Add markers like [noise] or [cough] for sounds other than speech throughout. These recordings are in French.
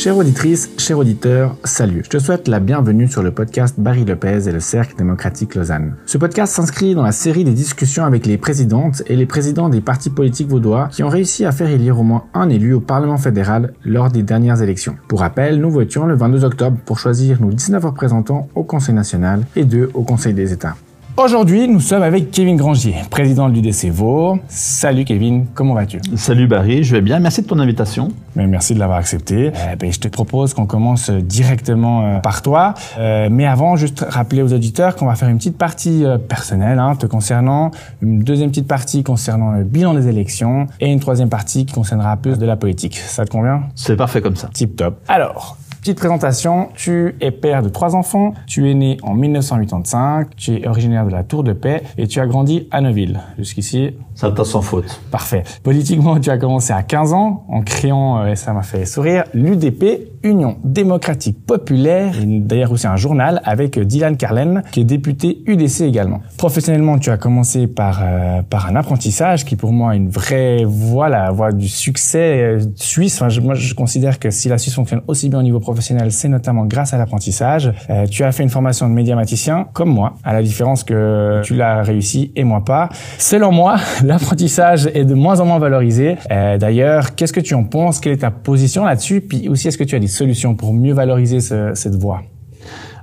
Chère auditrice, cher auditeur, salut. Je te souhaite la bienvenue sur le podcast Barry Lopez et le Cercle démocratique Lausanne. Ce podcast s'inscrit dans la série des discussions avec les présidentes et les présidents des partis politiques vaudois qui ont réussi à faire élire au moins un élu au Parlement fédéral lors des dernières élections. Pour rappel, nous votions le 22 octobre pour choisir nos 19 représentants au Conseil national et deux au Conseil des États. Aujourd'hui, nous sommes avec Kevin Grangier, président de l'UDC Vaud. Salut Kevin, comment vas-tu? Salut Barry, je vais bien. Merci de ton invitation. Mais merci de l'avoir accepté. Euh, ben, je te propose qu'on commence directement euh, par toi. Euh, mais avant, juste rappeler aux auditeurs qu'on va faire une petite partie euh, personnelle hein, te concernant, une deuxième petite partie concernant le bilan des élections et une troisième partie qui concernera plus de la politique. Ça te convient? C'est parfait comme ça. Tip top. Alors, Petite présentation, tu es père de trois enfants, tu es né en 1985, tu es originaire de la Tour de Paix et tu as grandi à Neuville. Jusqu'ici, Ça t'a sans faute. Parfait. Politiquement, tu as commencé à 15 ans en créant, euh, et ça m'a fait sourire, l'UDP, Union démocratique populaire, d'ailleurs aussi un journal avec euh, Dylan Carlen, qui est député UDC également. Professionnellement, tu as commencé par euh, par un apprentissage qui pour moi est une vraie voie, la voie du succès euh, suisse. Enfin, je, moi, je considère que si la Suisse fonctionne aussi bien au niveau professionnel, c'est notamment grâce à l'apprentissage. Euh, tu as fait une formation de médiamaticien, comme moi, à la différence que tu l'as réussi et moi pas. Selon moi, [laughs] l'apprentissage est de moins en moins valorisé. Euh, D'ailleurs, qu'est-ce que tu en penses? Quelle est ta position là-dessus? Puis aussi, est-ce que tu as des solutions pour mieux valoriser ce- cette voie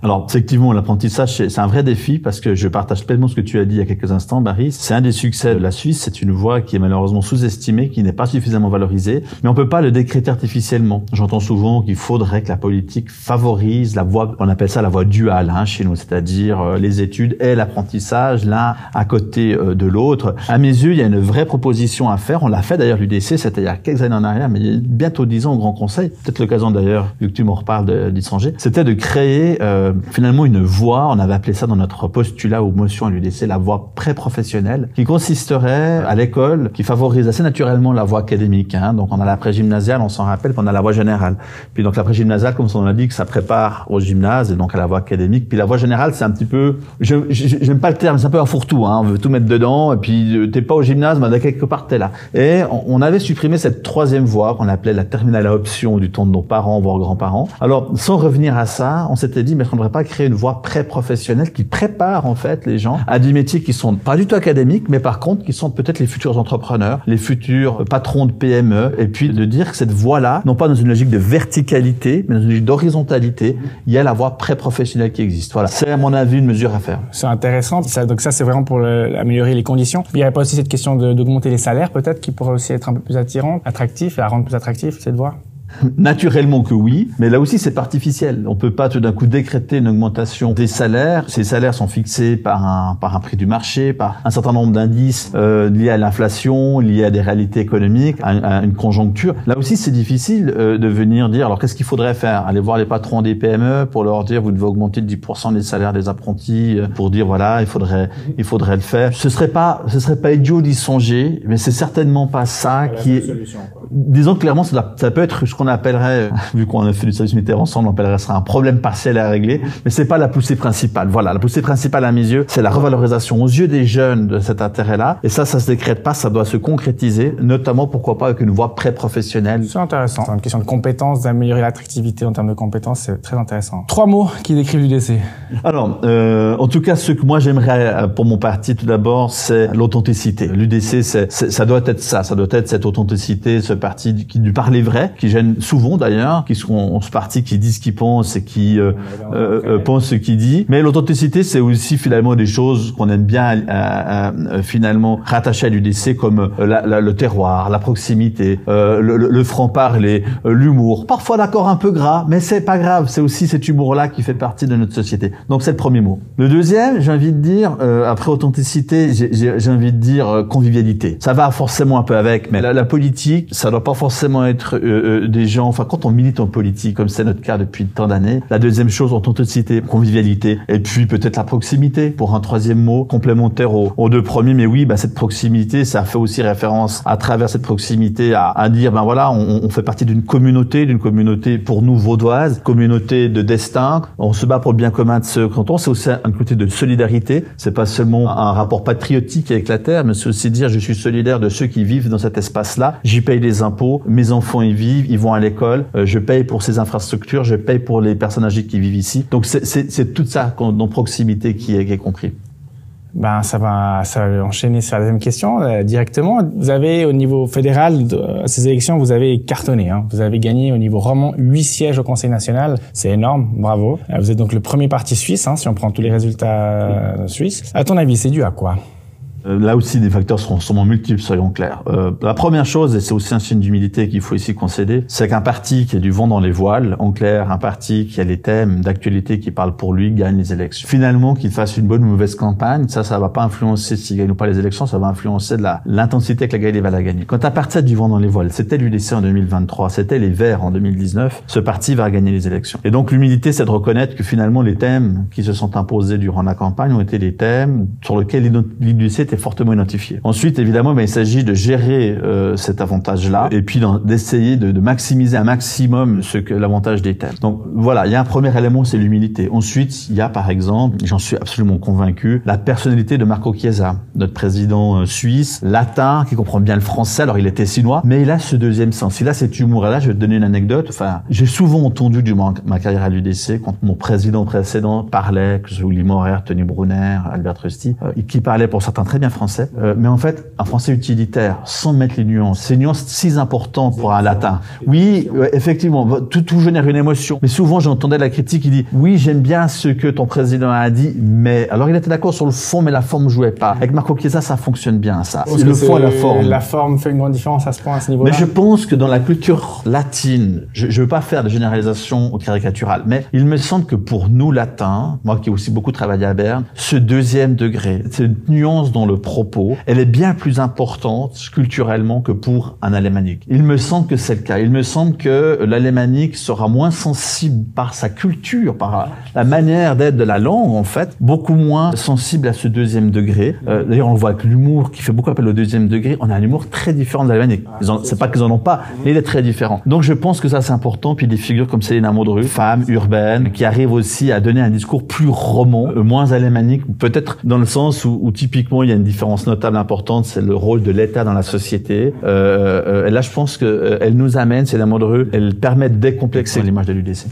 Alors, effectivement, l'apprentissage, c'est un vrai défi parce que je partage pleinement ce que tu as dit il y a quelques instants, Barry. C'est un des succès de la Suisse. C'est une voie qui est malheureusement sous-estimée, qui n'est pas suffisamment valorisée. Mais on peut pas le décréter artificiellement. J'entends souvent qu'il faudrait que la politique favorise la voie, on appelle ça la voie duale hein, chez nous, c'est-à-dire euh, les études et l'apprentissage, l'un à côté euh, de l'autre. À mes yeux, il y a une vraie proposition à faire. On l'a fait d'ailleurs l'UDC, c'était il y a quelques années en arrière, mais il y a bientôt dix ans au Grand Conseil. Peut-être l'occasion d'ailleurs, vu que tu m'en reparles d'étrangers, c'était de créer euh, finalement une voie, on avait appelé ça dans notre postulat ou motion à l'UDC, la voie pré-professionnelle, qui consisterait à l'école, qui favorise assez naturellement la voie académique. Hein. Donc on a la pré-gymnasiale, on s'en rappelle, puis on a la voie générale. Puis donc la pré-gymnasiale, comme son nom l'indique, ça prépare au gymnase et donc à la voie académique. Puis la voie générale, c'est un petit peu, je j'aime pas le terme, c'est un peu un fourre-tout. Hein. On veut tout mettre dedans et puis euh, t'es pas au gymnase, mais quelque part t'es là. Et on, on avait supprimé cette troisième voie qu'on appelait la terminale à option du temps de nos parents, voire grands-parents. Alors sans revenir à ça, on s'était dit, mais devrait pas créer une voie pré-professionnelle qui prépare en fait les gens à des métiers qui sont pas du tout académiques, mais par contre qui sont peut-être les futurs entrepreneurs, les futurs patrons de PME, et puis de dire que cette voie-là, non pas dans une logique de verticalité, mais dans une logique d'horizontalité, il y a la voie pré-professionnelle qui existe. Voilà, c'est à mon avis une mesure à faire. C'est intéressant. Ça, donc ça, c'est vraiment pour le- améliorer les conditions. Il n'y avait pas aussi cette question d'augmenter les salaires, peut-être, qui pourrait aussi être un peu plus attirant, attractif, et à rendre plus attractif cette voie? [laughs] Naturellement que oui, mais là aussi c'est artificiel. On peut pas tout d'un coup décréter une augmentation des salaires. Ces salaires sont fixés par un par un prix du marché, par un certain nombre d'indices euh, liés à l'inflation, liés à des réalités économiques, à, à une conjoncture. Là aussi c'est difficile euh, de venir dire alors qu'est-ce qu'il faudrait faire? Aller voir les patrons des PME pour leur dire vous devez augmenter de 10% les salaires des apprentis euh, pour dire voilà il faudrait il faudrait le faire. Ce serait pas ce serait pas idiot d'y songer, mais c'est certainement pas ça qui est disons clairement, ça, ça peut être ce qu'on appellerait, vu qu'on a fait du service militaire ensemble, on appellerait ça un problème partiel à régler, mais c'est pas la poussée principale. Voilà, la poussée principale à mes yeux, c'est la revalorisation aux yeux des jeunes de cet intérêt-là, et ça, ça se décrète pas, ça doit se concrétiser, notamment pourquoi pas avec une voie pré-professionnelle. C'est intéressant. C'est une question de compétences, d'améliorer l'attractivité en termes de compétences, c'est très intéressant. Trois mots qui décrivent l'UDC. Alors, euh, en tout cas, ce que moi j'aimerais euh, pour mon parti, tout d'abord, c'est l'authenticité. L'UDC, c'est, c'est- ça doit être ça, ça doit être cette authenticité, ce parti du- qui du parler vrai, qui gêne souvent d'ailleurs, qui sont ce parti qui dit ce qu'il pense et qui euh, euh, euh, pense ce qu'il dit. Mais l'authenticité, c'est aussi finalement des choses qu'on aime bien euh, euh, euh, finalement rattacher à l'UDC, comme euh, la- la- le terroir, la proximité, euh, le, le- le franc-parler, euh, l'humour. Parfois d'accord un peu gras, mais c'est pas grave. C'est aussi cet humour-là qui fait partie de notre société. Donc c'est le premier mot. Le deuxième, j'ai envie de dire, euh, après authenticité, j'ai- envie de dire convivialité. Ça va forcément un peu avec, mais la, la politique, ça doit pas forcément être euh, euh, des gens. Enfin, quand on milite en politique, comme c'est notre cas depuis tant d'années, la deuxième chose, authenticité, convivialité, et puis peut-être la proximité pour un troisième mot complémentaire aux, deux premiers. Mais oui, bah, cette proximité, ça fait aussi référence à travers cette proximité à, dire, ben voilà, on, on fait partie d'une communauté, d'une communauté pour nous vaudoise, communauté de destin. On se bat pour le bien commun de ce canton. C'est aussi un côté de solidarité. C'est pas seulement un rapport patriotique avec la terre, mais c'est aussi dire je suis solidaire de ceux qui vivent dans cet espace-là. J'y paye des impôts, mes enfants y vivent, ils vont à l'école, euh, je paye pour ces infrastructures, je paye pour les personnes âgées qui vivent ici. Donc c'est tout ça dans proximité qui est, qui est compris. Ben, ça va, ça va enchaîner sur la deuxième question euh, directement. Vous avez au niveau fédéral, de, ces élections, vous avez cartonné. Hein. Vous avez gagné au niveau roman huit sièges au Conseil national. C'est énorme, bravo. Euh, vous êtes donc le premier parti suisse, hein, si on prend tous les résultats suisses. À ton avis, c'est dû à quoi? euh, là aussi, des facteurs seront sûrement multiples, soyons clairs. Euh, la première chose, et c'est aussi un signe d'humilité qu'il faut ici concéder, c'est qu'un parti qui a du vent dans les voiles, en clair, un parti qui a les thèmes d'actualité qui parlent pour lui, gagne les élections. Finalement, qu'il fasse une bonne ou mauvaise campagne, ça, ça va pas influencer s'il gagne ou pas les élections, ça va influencer de l'intensité avec laquelle il va la gagner. Quand un parti a du vent dans les voiles, c'était l'UDC en 2023, c'était les Verts en 2019, ce parti va gagner les élections. Et donc, l'humilité, c'est de reconnaître que finalement, les thèmes qui se sont imposés durant la campagne ont été des thèmes sur lesquels l'UDC était fortement identifié. Ensuite, évidemment, ben, il s'agit de gérer euh, cet avantage-là et puis d'essayer de, de, maximiser un maximum ce que l'avantage des thèmes. Donc voilà, il y a un premier élément, c'est l'humilité. Ensuite, il y a par exemple, j'en suis absolument convaincu, la personnalité de Marco Chiesa, notre président euh, suisse, latin, qui comprend bien le français. Alors il était chinois, mais il a ce deuxième sens. Il a cet humour. Et là, je vais te donner une anecdote. Enfin, j'ai souvent entendu durant ma carrière à l'UDC, quand mon président précédent parlait, que ce soit Morer, Tony Brunner, Albert Rusty, euh, qui parlait pour certains très bien français, euh, mais en fait, un français utilitaire, sans mettre les nuances, ces nuances si importantes pour un latin. Oui, effectivement, tout, tout génère une émotion. Mais souvent, j'entendais la critique qui dit, oui, j'aime bien ce que ton président a dit, mais alors il était d'accord sur le fond, mais la forme jouait pas. Avec Marco Chiesa, ça fonctionne bien, ça. le fond et la forme. La forme fait une grande différence à ce point, à ce niveau-là. Mais je pense que dans la culture latine, je, je veux pas faire de généralisation caricaturale, mais il me semble que pour nous latins, moi qui ai aussi beaucoup travaillé à Berne, ce deuxième degré, cette nuance dans le propos elle est bien plus importante culturellement que pour un alémanique. Il me semble que c'est le cas. Il me semble que l'alémanique sera moins sensible par sa culture, par la manière d'être de la langue, en fait, beaucoup moins sensible à ce deuxième degré. Euh, d'ailleurs, on le voit avec l'humour qui fait beaucoup appel au deuxième degré. On a un humour très différent de l'alémanique. C'est pas qu'ils en ont pas, mais il est très différent. Donc, je pense que ça, c'est important. Puis des figures comme Céline Modru, femme urbaine, qui arrive aussi à donner un discours plus roman, euh, moins alémanique, peut-être dans le sens où, où typiquement il y a une différence notable importante, c'est le rôle de l'État dans la société. Euh, euh, et là, je pense qu'elle euh, nous amène, c'est la rue, elle permet de décomplexer l'image de l'UDC.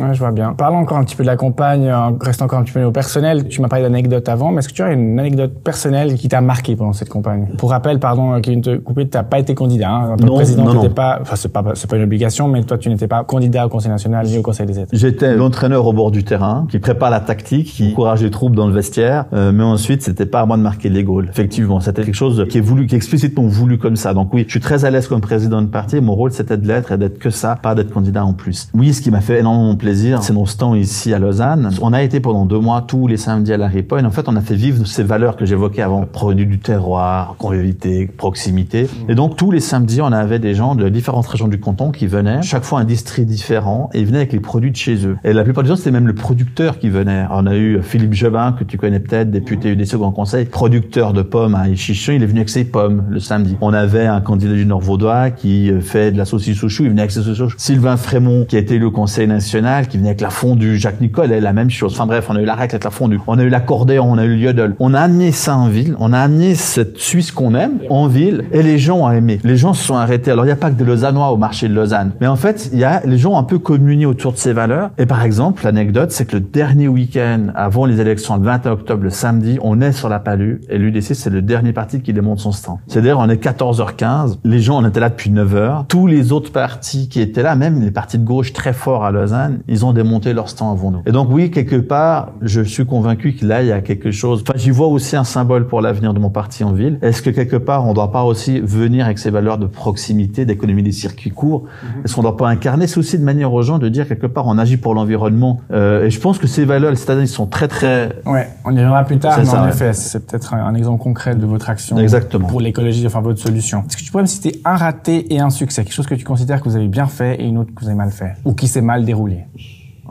Ouais, je vois bien. Parlons encore un petit peu de la campagne, reste encore un petit peu au personnel. Tu m'as parlé d'anecdotes avant, mais est-ce que tu as une anecdote personnelle qui t'a marqué pendant cette campagne? Pour rappel, pardon, Kevin te couper, tu n'as pas été candidat. Hein. En tant que président, non, pas, enfin c'est pas c'est pas une obligation, mais toi tu n'étais pas candidat au Conseil national ni au Conseil des États. J'étais l'entraîneur au bord du terrain, qui prépare la tactique, qui encourage les troupes dans le vestiaire, euh, mais ensuite c'était pas à moi de marquer les goals. Effectivement, c'était quelque chose qui est voulu, qui est explicitement voulu comme ça. Donc oui, je suis très à l'aise comme président de parti. Mon rôle c'était de l'être et d'être que ça, pas d'être candidat en plus. Oui, ce qui m'a fait énormément plaisir, c'est nos ici à Lausanne. On a été pendant deux mois tous les samedis à la Ripa et en fait on a fait vivre ces valeurs que j'évoquais avant, produits du terroir, convivialité, proximité. Mm. Et donc tous les samedis on avait des gens de différentes régions du canton qui venaient, chaque fois un district différent et ils venaient avec les produits de chez eux. Et la plupart des gens c'était même le producteur qui venait. On a eu Philippe Jobin que tu connais peut-être, député UDC au Grand Conseil, producteur de pommes à Ichichon, il est venu avec ses pommes le samedi. On avait un candidat du Nord Vaudois qui fait de la saucisse au chou, il venait avec ses saucisses Sylvain Frémont qui a été élu au Conseil national, qui venait avec la du Jacques Nicole est la même chose. Enfin bref, on a eu la raclette, la fondue, on a eu l'accordéon, on a eu le. On a amené ça en ville, on a amené cette Suisse qu'on aime en ville et les gens ont aimé. Les gens se sont arrêtés. Alors il n'y a pas que des Lausannois au marché de Lausanne, mais en fait, il y a les gens un peu communié autour de ces valeurs. Et par exemple, l'anecdote, c'est que le dernier week-end avant les élections, le 21 octobre, le samedi, on est sur la palue et l'UDC, c'est le dernier parti qui démonte son stand. C'est-à-dire, on est 14h15, les gens, on était là depuis 9h. Tous les autres partis qui étaient là, même les partis de gauche très forts à Lausanne, ils ont démonté leur stand avant nous. Et donc oui, quelque part, je suis convaincu qu'il là, il y a quelque chose. Enfin, j'y vois aussi un symbole pour l'avenir de mon parti en ville. Est-ce que quelque part, on ne doit pas aussi venir avec ces valeurs de proximité, d'économie des circuits courts? Mhm. Est-ce qu'on ne doit pas incarner C'est aussi de manière aux gens de dire quelque part, on agit pour l'environnement? Euh, et je pense que ces valeurs, ces ils sont très très. Ouais, on y reviendra plus tard. Mais en effet, c'est peut-être un, exemple concret de votre action. Exactement. Pour l'écologie, enfin votre solution. Est-ce que tu pourrais me citer un raté et un succès, quelque chose que tu considères que vous avez bien fait et une autre que vous avez mal fait, ou qui s'est mal déroulé?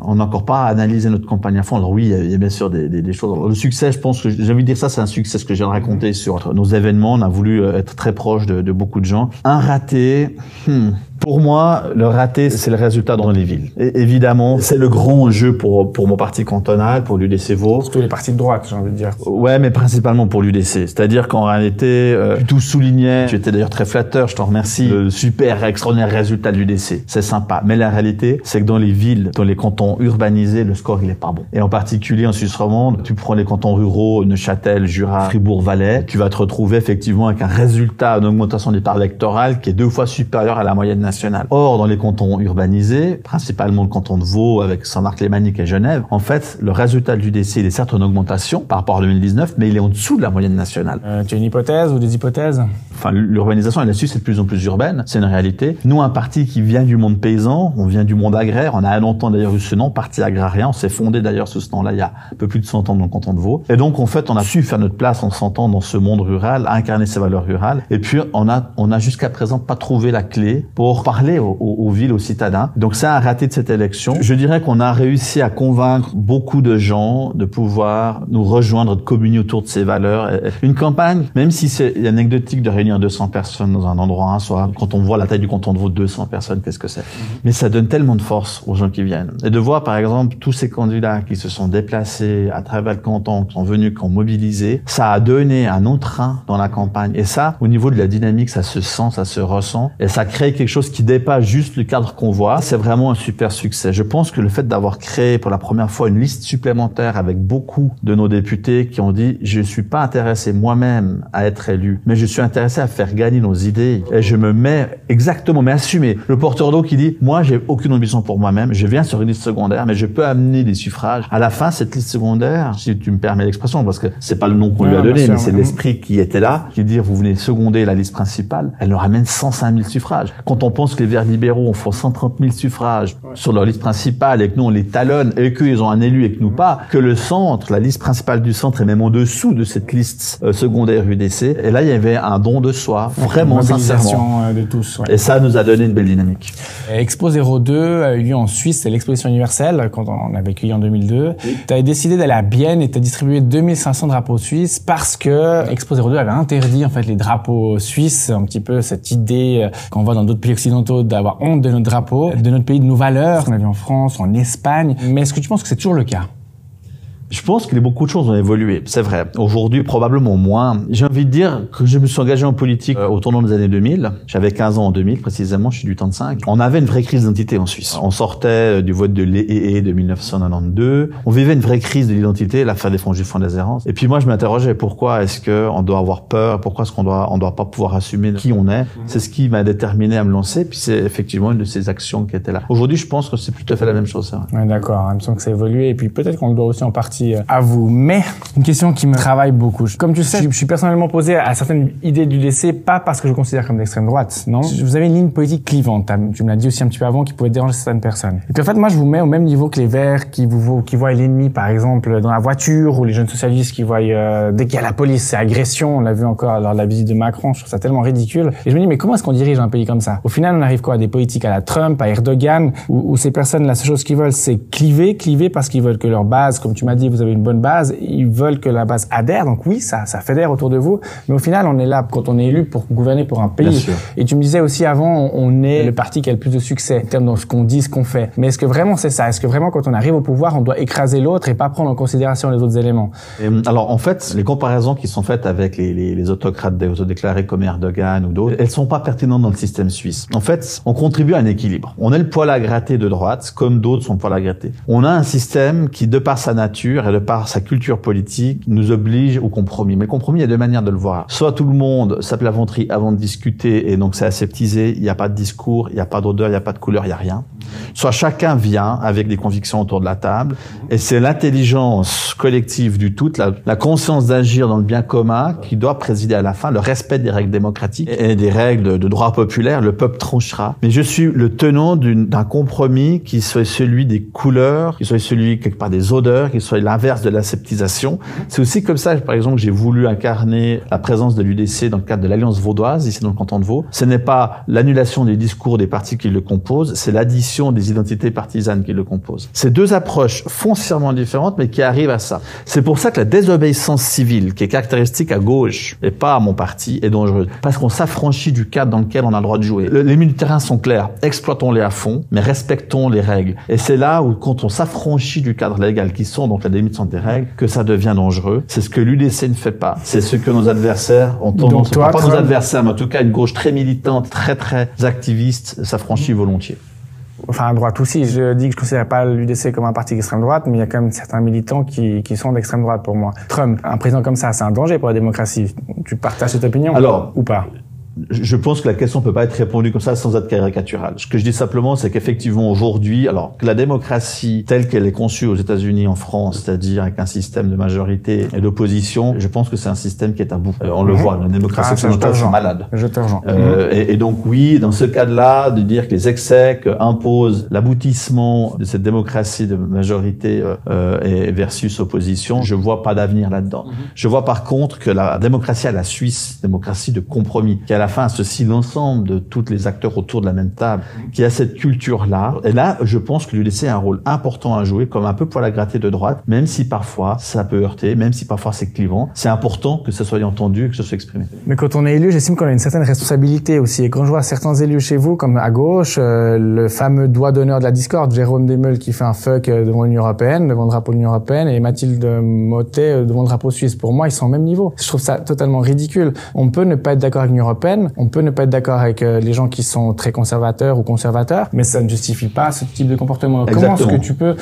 On n'a encore pas analysé notre campagne à fond. Alors oui, il y a, bien sûr des, des, des choses. le succès, je pense que j'ai envie de dire ça, c'est un succès. Ce que j'ai raconté sur nos événements, on a voulu euh, être très proche de, de beaucoup de gens. Un raté, hmm, Pour moi, le raté, c'est le résultat dans les villes. Et évidemment, c'est le grand jeu pour, pour mon parti cantonal, pour l'UDC Vaud. Surtout les partis de droite, j'ai envie de dire. Ouais, mais principalement pour l'UDC. C'est-à-dire qu'en réalité, euh, tu tout soulignais, tu étais d'ailleurs très flatteur, je t'en remercie, le super extraordinaire résultat de l'UDC. C'est sympa. Mais la réalité, c'est que dans les villes, dans les cantons urbanisés, le score, il est pas bon. Et en particulier en Suisse romande, tu prends les cantons ruraux, Neuchâtel, Jura, Fribourg, Valais, tu vas te retrouver effectivement avec un résultat d'augmentation des parts électorales qui est deux fois supérieur à la moyenne nationale. Or, dans les cantons urbanisés, principalement le canton de Vaud avec Saint-Marc-les-Maniques et Genève, en fait, le résultat l'UDC, il est certes en augmentation par rapport à 2019, mais il est en dessous de la moyenne nationale. Euh, tu as une hypothèse ou des hypothèses? Enfin, l'urbanisation, elle là-dessus, c'est de plus en plus urbaine. C'est une réalité. Nous, un parti qui vient du monde paysan, on vient du monde agraire. On a longtemps d'ailleurs eu ce nom, parti agrarien. On s'est fondé d'ailleurs sous ce nom-là il y a un peu plus de 100 ans dans le canton de Vaud. Et donc, en fait, on a su faire notre place en 100 ans dans ce monde rural, incarner ses valeurs rurales. Et puis, on a, on a jusqu'à présent pas trouvé la clé pour parler aux, aux, villes, aux citadins. Donc, c'est un raté de cette élection. Je dirais qu'on a réussi à convaincre beaucoup de gens de pouvoir nous rejoindre, de communier autour de ces valeurs. Une campagne, même si c'est anecdotique de réunir 200 personnes dans un endroit un soir, quand on voit la taille du canton de Vaud, 200 personnes, qu'est-ce que c'est? Mhm. Mais ça donne tellement de force aux gens qui viennent. Et de voir, par exemple, tous ces candidats qui se sont déplacés à travers le canton, qui sont venus, qui ont mobilisé, ça a donné un entrain dans la campagne. Et ça, au niveau de la dynamique, ça se sent, ça se ressent. Et ça crée quelque chose qui dépasse juste le cadre qu'on voit. C'est vraiment un super succès. Je pense que le fait d'avoir créé pour la première fois une liste supplémentaire avec beaucoup de nos députés qui ont dit, je suis pas intéressé moi-même à être élu, mais je suis intéressé à faire gagner nos idées. Et je me mets exactement, mais assumer. Le porteur d'eau qui dit, moi, j'ai aucune ambition pour moi-même, je viens sur une liste secondaire, mais je peux amener des suffrages. À la fin, cette liste secondaire, si tu me permets l'expression, parce que c'est pas le nom qu'on lui a donné, mais c'est l'esprit qui était là, qui dit, vous venez seconder la liste principale, elle nous ramène 105 000 suffrages. Quand on pense que les Verts libéraux ont fait 130 000 suffrages sur leur liste principale et que nous, on les talonne et qu'ils ont un élu et que nous pas, que le centre, la liste principale du centre est même en dessous de cette liste euh, secondaire UDC. Et là, il y avait un don de soi, vraiment sincèrement. Euh, de tous. Ouais. Et ça nous a donné une belle dynamique. Expo 02 a eu lieu en Suisse, c'est l'exposition universelle quand on a vécu en 2002. Tu as décidé d'aller à Bienne et tu as distribué 2500 drapeaux suisses parce que Expo 02 avait interdit en fait les drapeaux suisses, un petit peu cette idée euh, qu'on voit dans d'autres pays occidentaux d'avoir honte de notre drapeau, de notre pays, de nos valeurs qu'on a vu en France, en Espagne. Mais est-ce que tu penses que c'est toujours le cas? Je pense que beaucoup de choses ont évolué, c'est vrai. Aujourd'hui, probablement moins. J'ai envie de dire que je me suis engagé en politique euh, au tournant des années 2000. J'avais 15 ans en 2000, précisément, je suis du temps de 5. On avait une vraie crise d'identité en Suisse. On sortait euh, du vote de l'EEE de 1992. On vivait une vraie crise de l'identité, l'affaire des fonds fonds d'Azérance. Et puis moi, je m'interrogeais pourquoi est-ce que on doit avoir peur, pourquoi est-ce qu'on doit, on doit pas pouvoir assumer qui on est? C'est ce qui m'a déterminé à me lancer. Puis c'est effectivement une de ces actions qui était là. Aujourd'hui, je pense que c'est tout à fait la même chose. Ouais, D'accord. Il me semble que ça a évolué. Et puis peut-être qu'on doit aussi en partie euh, à vous. Mais une question qui me travaille beaucoup. Comme tu sais, je suis personnellement posé à certaines idées du décès, pas parce que je considère comme d'extrême droite, non? Vous avez une ligne politique clivante. Tu me l'as dit aussi un petit peu avant, qui pouvait déranger certaines personnes. Et puis en fait, moi, je vous mets au même niveau que les Verts, qui vous qui voient l'ennemi, par exemple, dans la voiture, ou les jeunes socialistes qui voient euh, dès qu'il y a la police, c'est agression. On l'a vu encore lors de la visite de Macron. Je trouve ça tellement ridicule. Et je me dis, mais comment est-ce qu'on dirige un pays comme ça? Au final, on arrive quoi? À des politiques à la Trump, à Erdogan, où, où ces personnes, la seule chose qu'ils veulent, c'est cliver, cliver parce qu'ils veulent que leur base, comme tu m'as dit, vous avez une bonne base, ils veulent que la base adhère. Donc oui, ça, ça fédère autour de vous. Mais au final, on est là quand on est élu pour gouverner pour un pays. Et tu me disais aussi avant, on est le parti qui a le plus de succès en termes de ce qu'on dit, ce qu'on fait. Mais est-ce que vraiment c'est ça? Est-ce que vraiment quand on arrive au pouvoir, on doit écraser l'autre et pas prendre en considération les autres éléments? Alors en fait, les comparaisons qui sont faites avec les, les, les autocrates autodéclarés comme Erdogan ou d'autres, elles sont pas pertinentes dans le système suisse. En fait, on contribue à un équilibre. On est le poil à gratter de droite, comme d'autres sont le poil à gratter. On a un système qui, de par sa nature et de par sa culture politique, nous oblige au compromis. Mais le compromis, il y a deux manières de le voir. Soit tout le monde s'appelle la avant de discuter et donc c'est aseptisé, il n'y a pas de discours, il n'y a pas d'odeur, il n'y a pas de couleur, il n'y a rien. Soit chacun vient avec des convictions autour de la table et c'est l'intelligence collective du tout, la, la conscience d'agir dans le bien commun qui doit présider à la fin, le respect des règles démocratiques et des règles de droit populaire. Le peuple tranchera. Mais je suis le tenant d'un compromis qui soit celui des couleurs, qui soit celui quelque part des odeurs, qui soit l'inverse de l'aseptisation. C'est aussi comme ça, par exemple, j'ai voulu incarner la présence de l'UDC dans le cadre de l'Alliance vaudoise, ici dans le canton de Vaud. Ce n'est pas l'annulation des discours des partis qui le composent, c'est l'addition des identités partisanes qui le composent. C'est deux approches foncièrement différentes, mais qui arrivent à ça. C'est pour ça que la désobéissance civile, qui est caractéristique à gauche et pas à mon parti, est dangereuse. Parce qu'on s'affranchit du cadre dans lequel on a le droit de jouer. les du terrain sont claires. Exploitons-les à fond, mais respectons les règles. Et c'est là où, quand on s'affranchit du cadre légal qui sont, donc la limites sont des règles, que ça devient dangereux. C'est ce que l'UDC ne fait pas. C'est ce que nos adversaires ont tendance, pas nos adversaires, mais en tout cas une gauche très militante, très très activiste, s'affranchit volontiers enfin à droite aussi. Je dis que je ne considère pas l'UDC comme un parti d'extrême droite, mais il y a quand même certains militants qui, qui sont d'extrême droite pour moi. Trump, un président comme ça, c'est un danger pour la démocratie. Tu partages cette opinion Alors, ou pas? Je pense que la question peut pas être répondue comme ça sans être caricaturale. Ce que je dis simplement, c'est qu'effectivement aujourd'hui, alors que la démocratie telle qu'elle est conçue aux États-Unis, en France, c'est-à-dire avec un système de majorité et d'opposition, je pense que c'est un système qui est à bout. Euh, on le voit, la démocratie ah, occidentale est malade. Je euh, et, et, donc oui, dans ce cas-là, de dire que les excès imposent l'aboutissement de cette démocratie de majorité euh, euh, et versus opposition, je vois pas d'avenir là-dedans. Mhm. Je vois par contre que la démocratie à la Suisse, démocratie de compromis, qui a la fin ceci l'ensemble de tous les acteurs autour de la même table, qui a cette culture-là. Et là, je pense que lui laisser un rôle important à jouer, comme un peu poil à gratter de droite, même si parfois ça peut heurter, même si parfois c'est clivant. C'est important que ça soit entendu, que ça soit exprimé. Mais quand on est élu, j'estime qu'on a une certaine responsabilité aussi. Et quand je vois certains élus chez vous, comme à gauche, euh, le fameux doigt d'honneur de la discorde, Jérôme Desmeules qui fait un fuck euh, devant l'Union européenne, devant le drapeau de l'Union européenne, et Mathilde Motet euh, devant le drapeau suisse. Pour moi, ils sont au même niveau. Je trouve ça totalement ridicule. On peut ne pas être d'accord avec l'Union européenne on peut ne pas être d'accord avec euh, les gens qui sont très conservateurs ou conservateurs, mais ça ne justifie pas ce type de comportement. Comment est-ce que tu peux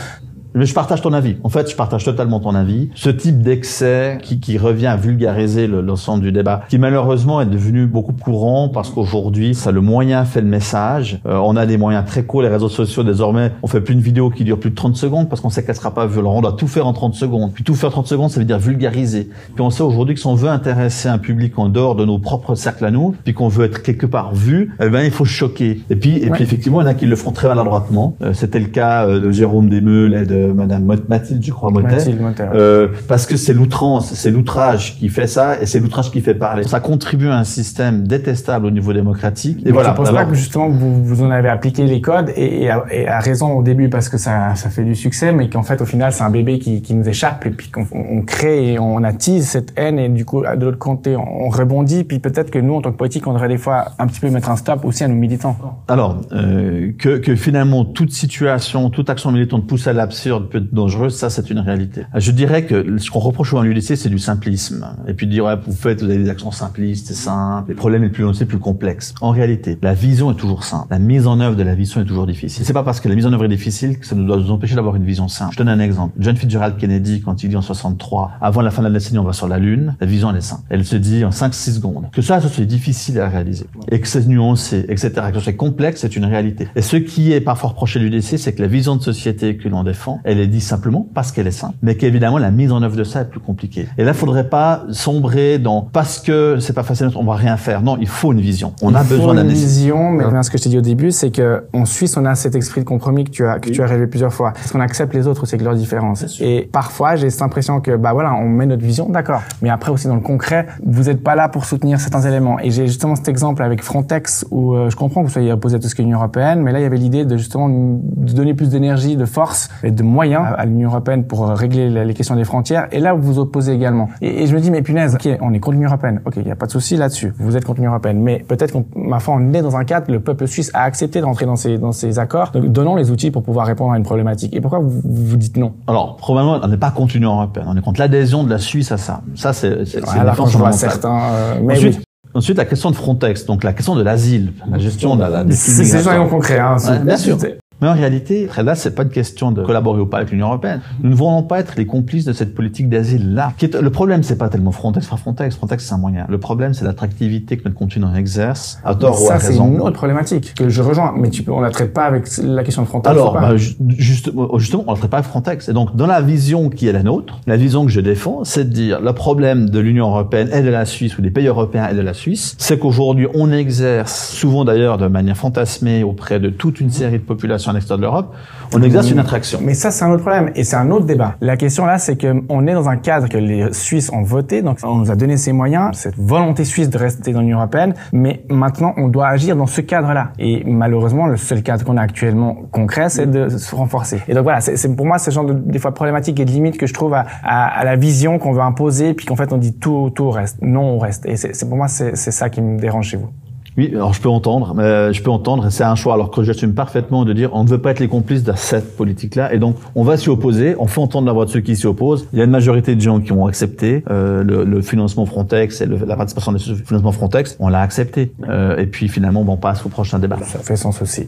mais je partage ton avis. En fait, je partage totalement ton avis. Ce type d'excès qui, qui revient à vulgariser l'ensemble du débat, qui malheureusement est devenu beaucoup courant parce qu'aujourd'hui, ça le moyen fait le message. Euh, on a des moyens très courts. Les réseaux sociaux, désormais, on fait plus une vidéo qui dure plus de 30 secondes parce qu'on sait qu'elle sera pas. Alors, on doit tout faire en 30 secondes. Puis tout faire en 30 secondes, ça veut dire vulgariser. Puis on sait aujourd'hui que si on veut intéresser un public en dehors de nos propres cercles à nous, puis qu'on veut être quelque part vu, eh ben, il faut choquer. Et puis, et puis effectivement, il y en a qui le font très maladroitement. Euh, C'était le cas euh, de Jérôme Desmeules et de Madame Mathilde, je crois, Mathilde, euh, parce que c'est l'outrance, c'est l'outrage qui fait ça, et c'est l'outrage qui fait parler. Ça contribue à un système détestable au niveau démocratique. Et voilà. Je pense pas que justement vous, vous en avez appliqué les codes et, et, à, raison au début parce que ça, ça fait du succès, mais qu'en fait au final c'est un bébé qui, qui nous échappe et puis qu'on on crée et on attise cette haine et du coup de l'autre côté on, rebondit. Puis peut-être que nous en tant que politique on devrait des fois un petit peu mettre un stop aussi à nos militants. Alors euh, que, que finalement toute situation, toute action militante pousse à l'absurde peut dangereuse, ça c'est une réalité. Je dirais que ce qu'on reproche au l'UDC, c'est du simplisme. Et puis de dire, ouais, vous faites, vous avez des actions simplistes, c'est simple. Les problèmes les plus c'est plus complexe. En réalité, la vision est toujours simple. La mise en œuvre de la vision est toujours difficile. C'est pas parce que la mise en œuvre est difficile que ça nous doit nous empêcher d'avoir une vision simple. Je donne un exemple. John Fitzgerald Kennedy, quand il dit en 63, avant la fin de la décennie, on va sur la Lune, la vision elle est simple. Elle se dit en 5-6 secondes. Que ça, ça soit difficile à réaliser. Et que c'est nuancé, etc. Que ce soit complexe, c'est une réalité. Et ce qui est parfois reproché à l'UDC, c'est que la vision de société que l'on défend, elle est dit simplement parce qu'elle est simple, mais qu'évidemment la mise en œuvre de ça est plus compliquée. Et là, il faudrait pas sombrer dans parce que c'est pas facile, on va rien faire. Non, il faut une vision. On a besoin d'une vision. Mais ce que je t'ai dit au début, c'est que en Suisse, on a cet esprit de compromis que tu as que tu as rêvé plusieurs fois. Parce qu'on accepte les autres aussi avec leurs différences. Et parfois, j'ai cette impression que bah voilà, on met notre vision, d'accord. Mais après aussi dans le concret, vous êtes pas là pour soutenir certains éléments. Et j'ai justement cet exemple avec Frontex où euh, je comprends que vous soyez opposé à tout ce qu'est l'Union européenne, mais là il y avait l'idée de justement de donner plus d'énergie, de force et de moyens à l'Union européenne pour euh, régler les questions des frontières. Et là, vous vous opposez également. Et, je me dis, mais punaise, ok, on est contre l'Union européenne. Ok, il n'y a pas de souci là-dessus. Vous êtes contre l'Union européenne. Mais peut-être qu'on, ma foi, on est dans un cadre, le peuple suisse a accepté d'entrer dans ces, dans ces accords. Donc, donnons les outils pour pouvoir répondre à une problématique. Et pourquoi vous, vous dites non? Alors, probablement, on n'est pas contre l'Union européenne. On est contre l'adhésion de la Suisse à ça. Ça, c'est, c'est, la je certains, euh, mais Ensuite, Ensuite, la question de Frontex, donc la question de l'asile, la gestion de la, des C'est concret, hein. bien sûr. Mais en réalité, là, c'est pas une question de collaborer ou pas avec l'Union européenne. Nous ne voulons pas être les complices de cette politique d'asile-là. Le problème, c'est pas tellement Frontex, pas Frontex. Frontex, c'est un moyen. Le problème, c'est l'attractivité que notre continent exerce, à tort ou à raison. Ça, c'est une autre problématique que je rejoins. Mais tu peux, on la traite pas avec la question de Frontex. Alors, bah, justement, justement, on la traite pas avec Frontex. Et donc, dans la vision qui est la nôtre, la vision que je défends, c'est de dire, le problème de l'Union européenne et de la Suisse, ou des pays européens et de la Suisse, c'est qu'aujourd'hui, on exerce, souvent d'ailleurs de manière fantasmée auprès de toute une série de populations à l'extérieur de l'Europe, on exerce une attraction. Mais ça, c'est un autre problème et c'est un autre débat. La question là, c'est que on est dans un cadre que les Suisses ont voté, donc on nous a donné ces moyens, cette volonté suisse de rester dans l'Union européenne, mais maintenant on doit agir dans ce cadre-là. Et malheureusement, le seul cadre qu'on a actuellement concret, c'est de se renforcer. Et donc voilà, c'est pour moi ce genre de des fois problématique et de limite que je trouve à, à, à la vision qu'on veut imposer, puis qu'en fait on dit tout tout reste, non on reste. Et c'est pour moi c'est ça qui me dérange chez vous. Oui, alors je peux entendre, mais je peux entendre, c'est un choix. Alors que j'assume parfaitement de dire, on ne veut pas être les complices de cette politique-là, et donc on va s'y opposer. On fait entendre la voix de ceux qui s'y opposent. Il y a une majorité de gens qui ont accepté euh, le, le, financement Frontex et le, la participation des financement Frontex. On l'a accepté, euh, et puis finalement, bon, on passe au prochain débat. Ça fait sens aussi.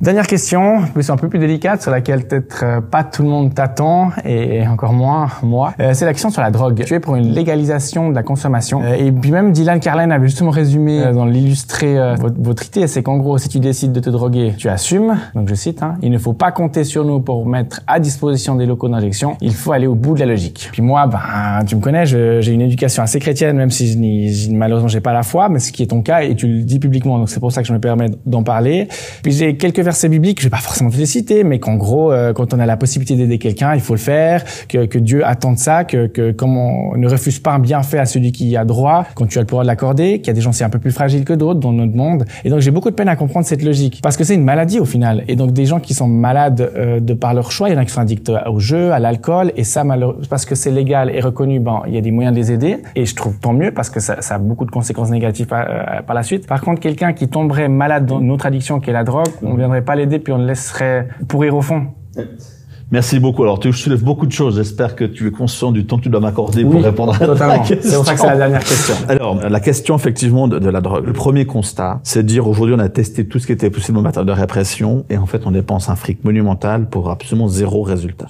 Dernière question, plus un peu plus délicate, sur laquelle peut-être euh, pas tout le monde t'attend, et encore moins moi. Euh, c'est la question sur la drogue. Tu es pour une légalisation de la consommation. Euh, et puis même Dylan Carlin avait justement résumé dans l'illustré votre, votre idée, c'est qu'en gros, si tu décides de te droguer, tu assumes. Donc je cite, hein, il ne faut pas compter sur nous pour mettre à disposition des locaux d'injection. Il faut aller au bout de la logique. Puis moi, ben, tu me connais, j'ai une éducation assez chrétienne, même si je malheureusement j'ai pas la foi, mais ce qui est ton cas, et tu le dis publiquement, donc c'est pour ça que je me permets d'en parler. Puis j'ai quelques versets bibliques, je vais pas forcément te les citer, mais qu'en gros, euh, quand on a la possibilité d'aider quelqu'un, il faut le faire, que, que Dieu attend de ça, que, que comme on ne refuse pas un bienfait à celui qui y a droit, quand tu as le pouvoir de l'accorder, qu'il y a des gens c'est un peu plus fragiles que d'autres dans notre monde. Et donc j'ai beaucoup de peine à comprendre cette logique, parce que c'est une maladie au final. Et donc des gens qui sont malades euh, de par leur choix, il y en a qui sont addicts au jeu, à l'alcool, et ça parce que c'est légal et reconnu, ben il y a des moyens de les aider. Et je trouve tant mieux parce que ça, ça a beaucoup de conséquences négatives par, euh, par la suite. Par contre, quelqu'un qui tomberait malade dans une autre addiction qui est la drogue, on viendrait pas l'aider puis on le laisserait pourrir au fond. Merci beaucoup. Alors, tu soulèves beaucoup de choses. J'espère que tu es conscient du temps que tu dois m'accorder pour répondre à totalement. C'est pour ça que c'est la dernière question. Alors, la question, effectivement, de, de la drogue. Le premier constat, c'est de dire aujourd'hui, on a testé tout ce qui était possible en matière de répression et en fait, on dépense un fric monumental pour absolument zéro résultat.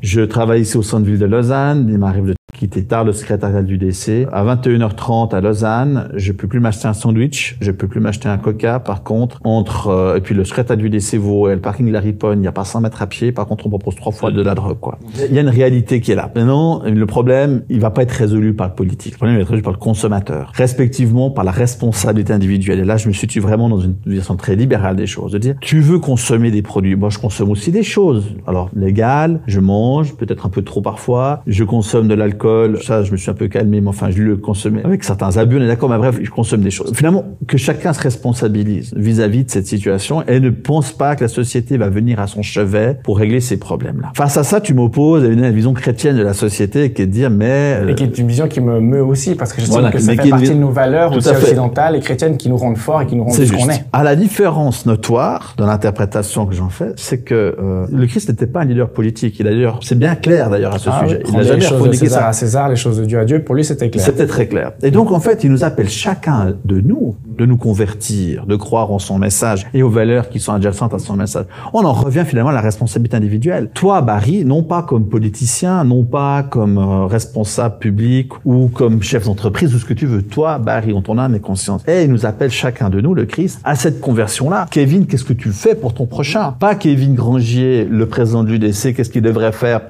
Je travaille ici au centre-ville de Lausanne. Il m'arrive de quitter tard le secrétariat du DC. À 21h30 à Lausanne, je peux plus m'acheter un sandwich, je peux plus m'acheter un coca. Par contre, entre euh, et puis le secrétariat du DC vaut et le parking de la Riponne, il n'y a pas 100 mètres à pied. Par contre, on propose trois fois de la drogue. Quoi. Il y a une réalité qui est là. Maintenant, le problème, il va pas être résolu par le politique. Le problème, va être résolu par le consommateur, respectivement par la responsabilité individuelle. Et là, je me situe vraiment dans une vision très libérale des choses, de dire tu veux consommer des produits. Moi, je consomme aussi des choses. Alors légal, je mange, peut-être un peu trop parfois. Je consomme de l'alcool ça, je me suis un peu calmé, mais enfin, je le consommais avec certains abus, on est d'accord, mais bref, je consomme des choses. Finalement, que chacun se responsabilise vis-à-vis de cette situation et ne pense pas que la société va venir à son chevet pour régler ces problèmes-là. Face à ça, tu m'opposes à une vision chrétienne de la société qui est de dire, mais... Et qui est une vision qui me meut aussi, parce que je voilà, que ça fait partie de nos valeurs aussi occidentales et chrétiennes qui nous rendent forts et qui nous rendent ce qu'on est. À la différence notoire dans l'interprétation que j'en fais, c'est que euh, le Christ n'était pas un leader politique. Il d'ailleurs, c'est bien clair d'ailleurs à ce ah, sujet. il n'a jamais ça. César, les choses de Dieu à Dieu. Pour lui, c'était clair. C'était très clair. Et donc, en fait, il nous appelle chacun de nous de nous convertir, de croire en son message et aux valeurs qui sont adjacentes à son message. On en revient finalement à la responsabilité individuelle. Toi, Barry, non pas comme politicien, non pas comme euh, responsable public ou comme chef d'entreprise ou ce que tu veux. Toi, Barry, en ton âme et conscience. Et il nous appelle chacun de nous, le Christ, à cette conversion-là. Kevin, qu'est-ce que tu fais pour ton prochain? Pas Kevin Grangier, le président de l'UDC, qu'est-ce qu'il devrait faire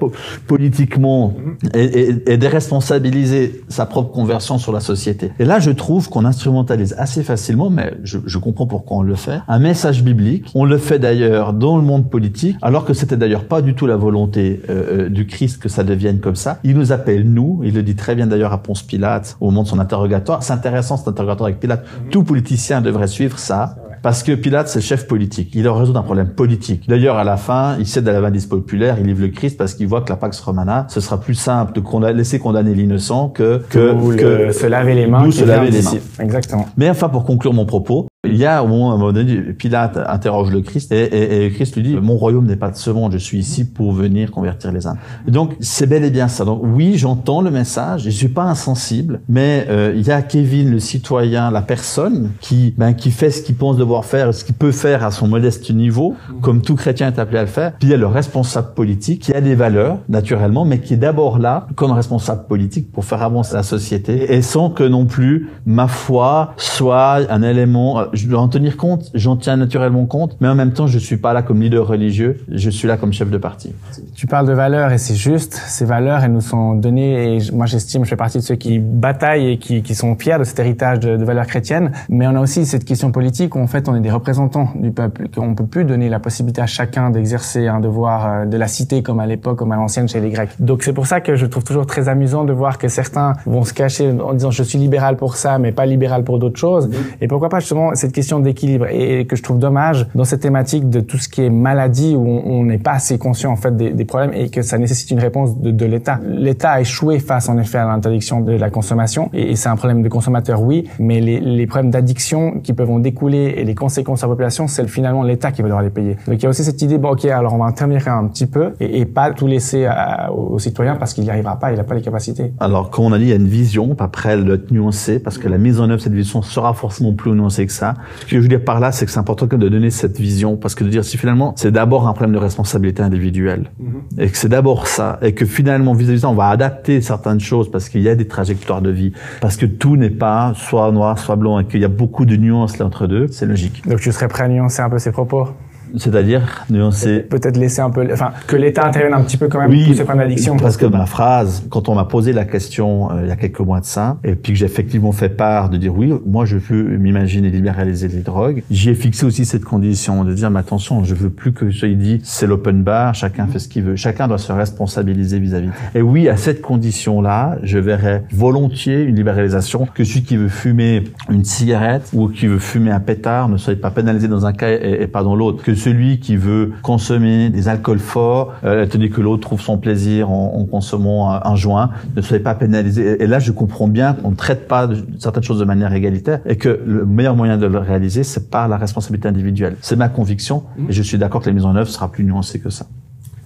politiquement et, et, et déresponsabiliser sa propre conversion sur la société. Et là, je trouve qu'on instrumentalise assez facilement facilement, mais je, je, comprends pourquoi on le fait. Un message biblique, on le fait d'ailleurs dans le monde politique, alors que c'était d'ailleurs pas du tout la volonté euh, euh, du Christ que ça devienne comme ça. Il nous appelle nous, il le dit très bien d'ailleurs à Ponce Pilate au moment de son interrogatoire. C'est intéressant cet interrogatoire avec Pilate. Mhm. Tout politicien devrait suivre ça. Parce que Pilate, c'est le chef politique. Il a résoudre un problème politique. D'ailleurs, à la fin, il cède à la vindicte populaire, il livre le Christ parce qu'il voit que la Pax Romana, ce sera plus simple de laisser condamner l'innocent que, que, que, se laver les mains. se laver les mains. Exactement. Mais enfin, pour conclure mon propos, il y a au moment, un moment donné, Pilate interroge le Christ et, et, et Christ lui dit mon royaume n'est pas de ce monde, je suis ici pour venir convertir les âmes. donc c'est bel et bien ça. Donc oui, j'entends le message, je suis pas insensible, mais euh, il y a Kevin, le citoyen, la personne qui ben, qui fait ce qu'il pense devoir faire, ce qu'il peut faire à son modeste niveau, comme tout chrétien est appelé à le faire. Puis il y a le responsable politique qui a des valeurs naturellement, mais qui est d'abord là comme responsable politique pour faire avancer la société et sans que non plus ma foi soit un élément je dois en tenir compte, j'en tiens naturellement compte, mais en même temps, je suis pas là comme leader religieux, je suis là comme chef de parti. Tu parles de valeurs et c'est juste, ces valeurs, elles nous sont données et moi j'estime, je fais partie de ceux qui bataillent et qui, sont fiers de cet héritage de, de, valeurs chrétiennes, mais on a aussi cette question politique où en fait on est des représentants du peuple, qu'on peut plus donner la possibilité à chacun d'exercer un devoir euh, de la cité comme à l'époque, comme à l'ancienne chez les Grecs. Donc c'est pour ça que je trouve toujours très amusant de voir que certains vont se cacher en disant je suis libéral pour ça, mais pas libéral pour d'autres choses. Et pourquoi pas justement cette question d'équilibre et que je trouve dommage dans cette thématique de tout ce qui est maladie où on n'est pas assez conscient en fait des, problèmes et que ça nécessite une réponse de, l'État. L'État a échoué face en effet à l'interdiction de la consommation et, c'est un problème de consommateur oui, mais les, problèmes d'addiction qui peuvent en découler et les conséquences à la population, c'est finalement l'État qui va devoir les payer. Donc il y a aussi cette idée bon ok alors on va intervenir un petit peu et, pas tout laisser à, aux citoyens parce qu'il n'y arrivera pas, il n'a pas les capacités. Alors comme on a dit, il y a une vision, après elle doit être nuancée parce que la mise en œuvre de cette vision sera forcément plus nuancée que ça. Ce que je veux dire par là, c'est que c'est important de donner cette vision parce que de dire si finalement c'est d'abord un problème de responsabilité individuelle mm-hmm. et que c'est d'abord ça et que finalement vis-à-vis de ça on va adapter certaines choses parce qu'il y a des trajectoires de vie parce que tout n'est pas soit noir soit blanc et qu'il y a beaucoup de nuances là entre deux, c'est logique. Donc tu serais prêt à nuancer un peu ces propos? C'est-à-dire nuancer. Peut-être laisser un peu, enfin, que l'État intervienne un petit peu quand même oui, tous ces problèmes d'addiction. Parce que ma phrase, quand on m'a posé la question euh, il y a quelques mois de ça, et puis que j'ai effectivement fait part de dire oui, moi je veux m'imaginer libéraliser les drogues, j'y ai fixé aussi cette condition de dire mais attention, je veux plus que soit dit c'est l'open bar, chacun fait ce qu'il veut, chacun doit se responsabiliser vis-à-vis. Et oui, à cette condition-là, je verrais volontiers une libéralisation que celui qui veut fumer une cigarette ou qui veut fumer un pétard ne soit pas pénalisé dans un cas et, et pas dans l'autre. Que celui qui veut consommer des alcools forts, euh, tandis que l'autre trouve son plaisir en, en consommant un, un, joint, ne soyez pas pénalisé. Et là, je comprends bien qu'on ne traite pas de, certaines choses de manière égalitaire et que le meilleur moyen de le réaliser, c'est par la responsabilité individuelle. C'est ma conviction et je suis d'accord que la mise en œuvre sera plus nuancée que ça.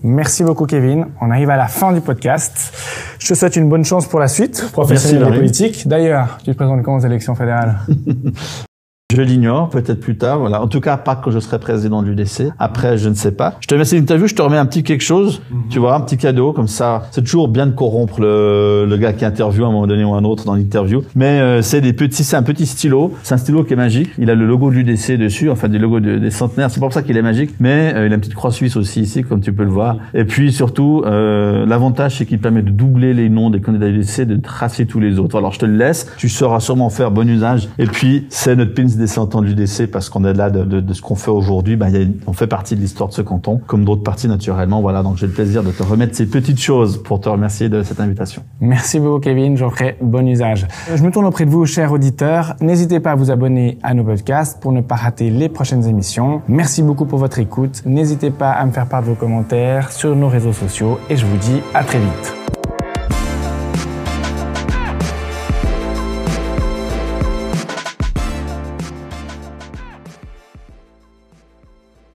Merci beaucoup Kevin. On arrive à la fin du podcast. Je te souhaite une bonne chance pour la suite, professionnelle et politique. D'ailleurs, tu te présentes quand aux élections fédérales? [laughs] Je l'ignore, peut-être plus tard. Voilà. En tout cas, pas que je serai président de l'UDC. Après, je ne sais pas. Je te remercie l'interview. Je te remets un petit quelque chose. Mm -hmm. Tu vois, un petit cadeau comme ça. C'est toujours bien de corrompre le, le gars qui interviewe à un moment donné ou un autre dans l'interview. Mais euh, c'est des petits, c'est un petit stylo. C'est un stylo qui est magique. Il a le logo de l'UDC dessus, enfin des logos de, des centenaires. C'est pour ça qu'il est magique. Mais euh, il a une petite croix suisse aussi ici, comme tu peux le voir. Et puis surtout, euh, l'avantage c'est qu'il permet de doubler les noms des candidats UDC, de tracer tous les autres. Alors je te le laisse. Tu sauras sûrement faire bon usage. Et puis c'est notre pins des de l'UDC parce qu'on est là de, ce qu'on fait aujourd'hui. Ben, on fait partie de l'histoire de ce canton, comme d'autres parties naturellement. Voilà, donc j'ai le plaisir de te remettre ces petites choses pour te remercier de cette invitation. Merci beaucoup Kevin, j'en ferai bon usage. Je me tourne auprès de vous, chers auditeurs. N'hésitez pas à vous abonner à nos podcasts pour ne pas rater les prochaines émissions. Merci beaucoup pour votre écoute. N'hésitez pas à me faire part de vos commentaires sur nos réseaux sociaux et je vous dis à très vite.